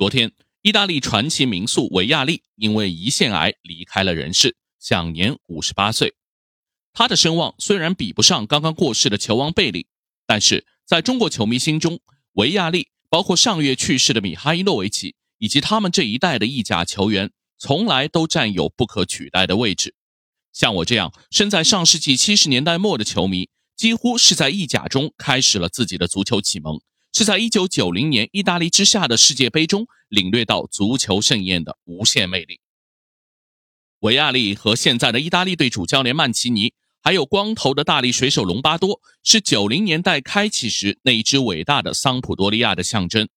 昨天，意大利传奇名宿维亚利因为胰腺癌离开了人世，享年五十八岁。他的声望虽然比不上刚刚过世的球王贝利，但是在中国球迷心中，维亚利包括上月去世的米哈伊诺维奇以及他们这一代的意甲球员，从来都占有不可取代的位置。像我这样生在上世纪七十年代末的球迷，几乎是在意甲中开始了自己的足球启蒙。是在1990年意大利之下的世界杯中领略到足球盛宴的无限魅力。维亚利和现在的意大利队主教练曼奇尼，还有光头的大力水手隆巴多，是90年代开启时那一支伟大的桑普多利亚的象征。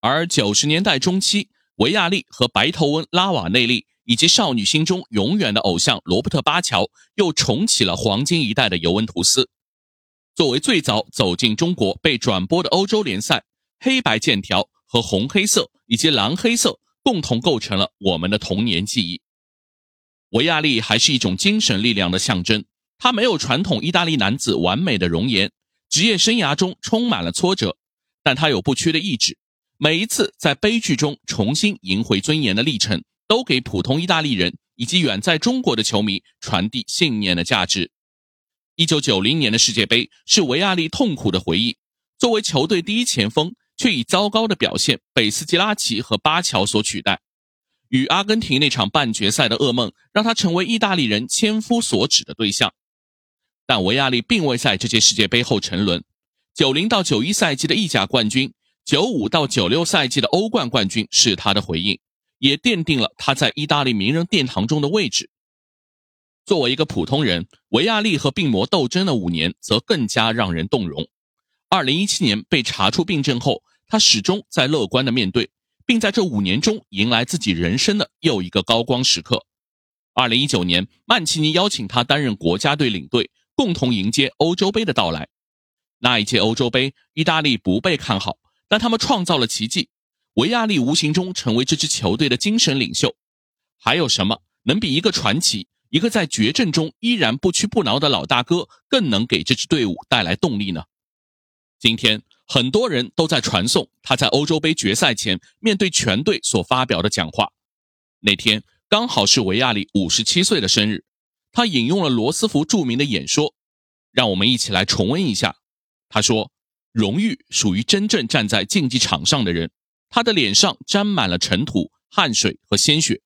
而90年代中期，维亚利和白头翁拉瓦内利，以及少女心中永远的偶像罗伯特巴乔，又重启了黄金一代的尤文图斯。作为最早走进中国被转播的欧洲联赛，黑白剑条和红黑色以及蓝黑色共同构成了我们的童年记忆。维亚利还是一种精神力量的象征，他没有传统意大利男子完美的容颜，职业生涯中充满了挫折，但他有不屈的意志。每一次在悲剧中重新赢回尊严的历程，都给普通意大利人以及远在中国的球迷传递信念的价值。一九九零年的世界杯是维亚利痛苦的回忆。作为球队第一前锋，却以糟糕的表现被斯基拉奇和巴乔所取代。与阿根廷那场半决赛的噩梦，让他成为意大利人千夫所指的对象。但维亚利并未在这届世界杯后沉沦。九零到九一赛季的意甲冠军，九五到九六赛季的欧冠冠军是他的回应，也奠定了他在意大利名人殿堂中的位置。作为一个普通人，维亚利和病魔斗争的五年则更加让人动容。二零一七年被查出病症后，他始终在乐观的面对，并在这五年中迎来自己人生的又一个高光时刻。二零一九年，曼奇尼邀请他担任国家队领队，共同迎接欧洲杯的到来。那一届欧洲杯，意大利不被看好，但他们创造了奇迹。维亚利无形中成为这支球队的精神领袖。还有什么能比一个传奇？一个在绝症中依然不屈不挠的老大哥，更能给这支队伍带来动力呢。今天，很多人都在传颂他在欧洲杯决赛前面对全队所发表的讲话。那天刚好是维亚里五十七岁的生日，他引用了罗斯福著名的演说，让我们一起来重温一下。他说：“荣誉属于真正站在竞技场上的人，他的脸上沾满了尘土、汗水和鲜血。”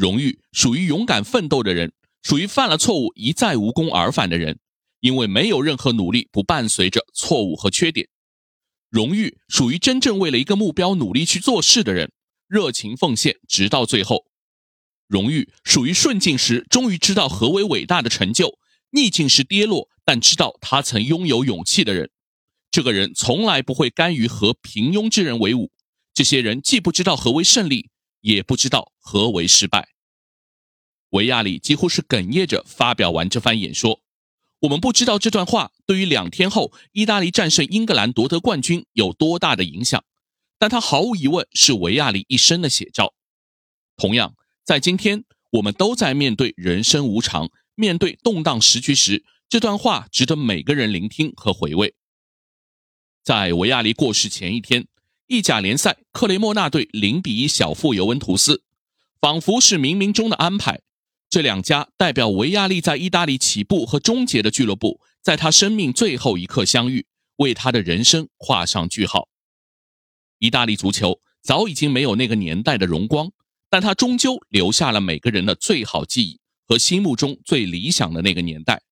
荣誉属于勇敢奋斗的人，属于犯了错误一再无功而返的人，因为没有任何努力不伴随着错误和缺点。荣誉属于真正为了一个目标努力去做事的人，热情奉献直到最后。荣誉属于顺境时终于知道何为伟大的成就，逆境时跌落但知道他曾拥有勇气的人。这个人从来不会甘于和平庸之人为伍。这些人既不知道何为胜利。也不知道何为失败。维亚里几乎是哽咽着发表完这番演说。我们不知道这段话对于两天后意大利战胜英格兰夺得冠军有多大的影响，但它毫无疑问是维亚里一生的写照。同样，在今天我们都在面对人生无常、面对动荡时局时，这段话值得每个人聆听和回味。在维亚里过世前一天。意甲联赛，克雷莫纳队零比一小负尤文图斯，仿佛是冥冥中的安排。这两家代表维亚利在意大利起步和终结的俱乐部，在他生命最后一刻相遇，为他的人生画上句号。意大利足球早已经没有那个年代的荣光，但他终究留下了每个人的最好记忆和心目中最理想的那个年代。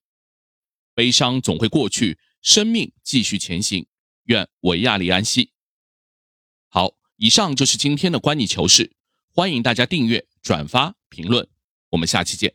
悲伤总会过去，生命继续前行。愿维亚利安息。好，以上就是今天的观你球事，欢迎大家订阅、转发、评论，我们下期见。